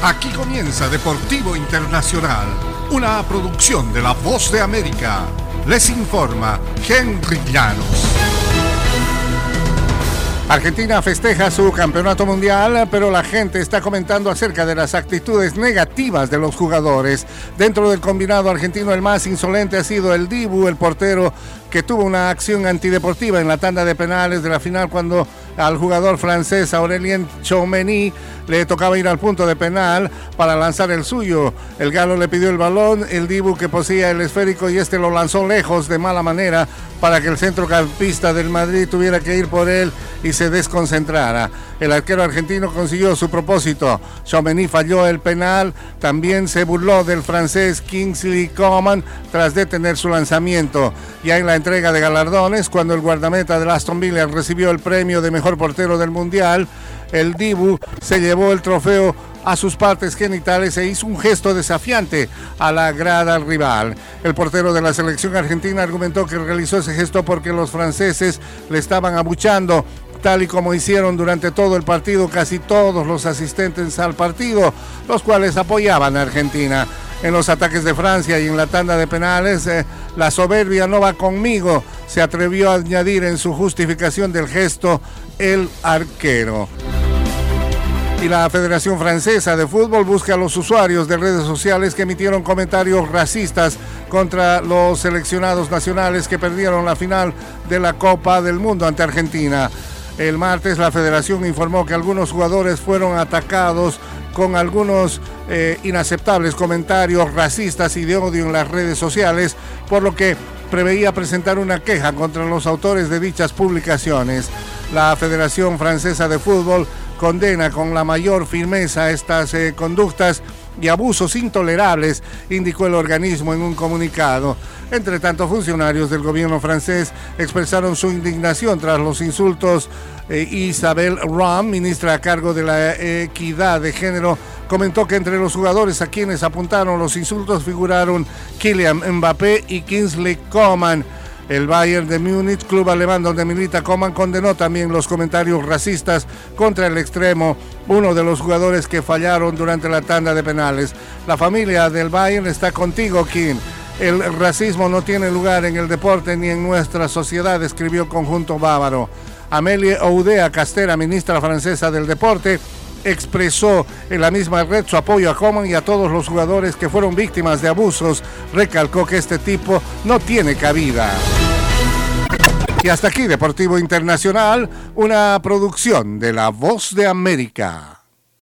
Aquí comienza Deportivo Internacional, una producción de La Voz de América. Les informa Henry Llanos. Argentina festeja su campeonato mundial, pero la gente está comentando acerca de las actitudes negativas de los jugadores. Dentro del combinado argentino, el más insolente ha sido el Dibu, el portero que tuvo una acción antideportiva en la tanda de penales de la final cuando al jugador francés Aurelien Chomeny le tocaba ir al punto de penal para lanzar el suyo. El galo le pidió el balón, el Dibu que poseía el esférico y este lo lanzó lejos de mala manera para que el centrocampista del Madrid tuviera que ir por él y se desconcentrara. El arquero argentino consiguió su propósito. Chomeny falló el penal, también se burló del francés Kingsley Coman tras detener su lanzamiento. Ya en la entrega de galardones, cuando el guardameta de Aston Villa recibió el premio de mejor portero del Mundial, el Dibu se llevó el trofeo a sus partes genitales e hizo un gesto desafiante a la grada rival. El portero de la selección argentina argumentó que realizó ese gesto porque los franceses le estaban abuchando tal y como hicieron durante todo el partido casi todos los asistentes al partido, los cuales apoyaban a Argentina. En los ataques de Francia y en la tanda de penales, eh, la soberbia no va conmigo, se atrevió a añadir en su justificación del gesto el arquero. Y la Federación Francesa de Fútbol busca a los usuarios de redes sociales que emitieron comentarios racistas contra los seleccionados nacionales que perdieron la final de la Copa del Mundo ante Argentina. El martes la federación informó que algunos jugadores fueron atacados con algunos eh, inaceptables comentarios racistas y de odio en las redes sociales, por lo que preveía presentar una queja contra los autores de dichas publicaciones. La Federación Francesa de Fútbol condena con la mayor firmeza estas eh, conductas y abusos intolerables, indicó el organismo en un comunicado. Entre tanto, funcionarios del gobierno francés expresaron su indignación tras los insultos. Eh, Isabel Ram, ministra a cargo de la equidad de género, comentó que entre los jugadores a quienes apuntaron los insultos figuraron Kylian Mbappé y Kingsley Coman. El Bayern de Múnich, club alemán donde milita Coman, condenó también los comentarios racistas contra el extremo, uno de los jugadores que fallaron durante la tanda de penales. La familia del Bayern está contigo, King. El racismo no tiene lugar en el deporte ni en nuestra sociedad, escribió Conjunto Bávaro. Amélie Oudéa Castera, ministra francesa del deporte, expresó en la misma red su apoyo a Coman y a todos los jugadores que fueron víctimas de abusos. Recalcó que este tipo no tiene cabida. Y hasta aquí Deportivo Internacional, una producción de La Voz de América.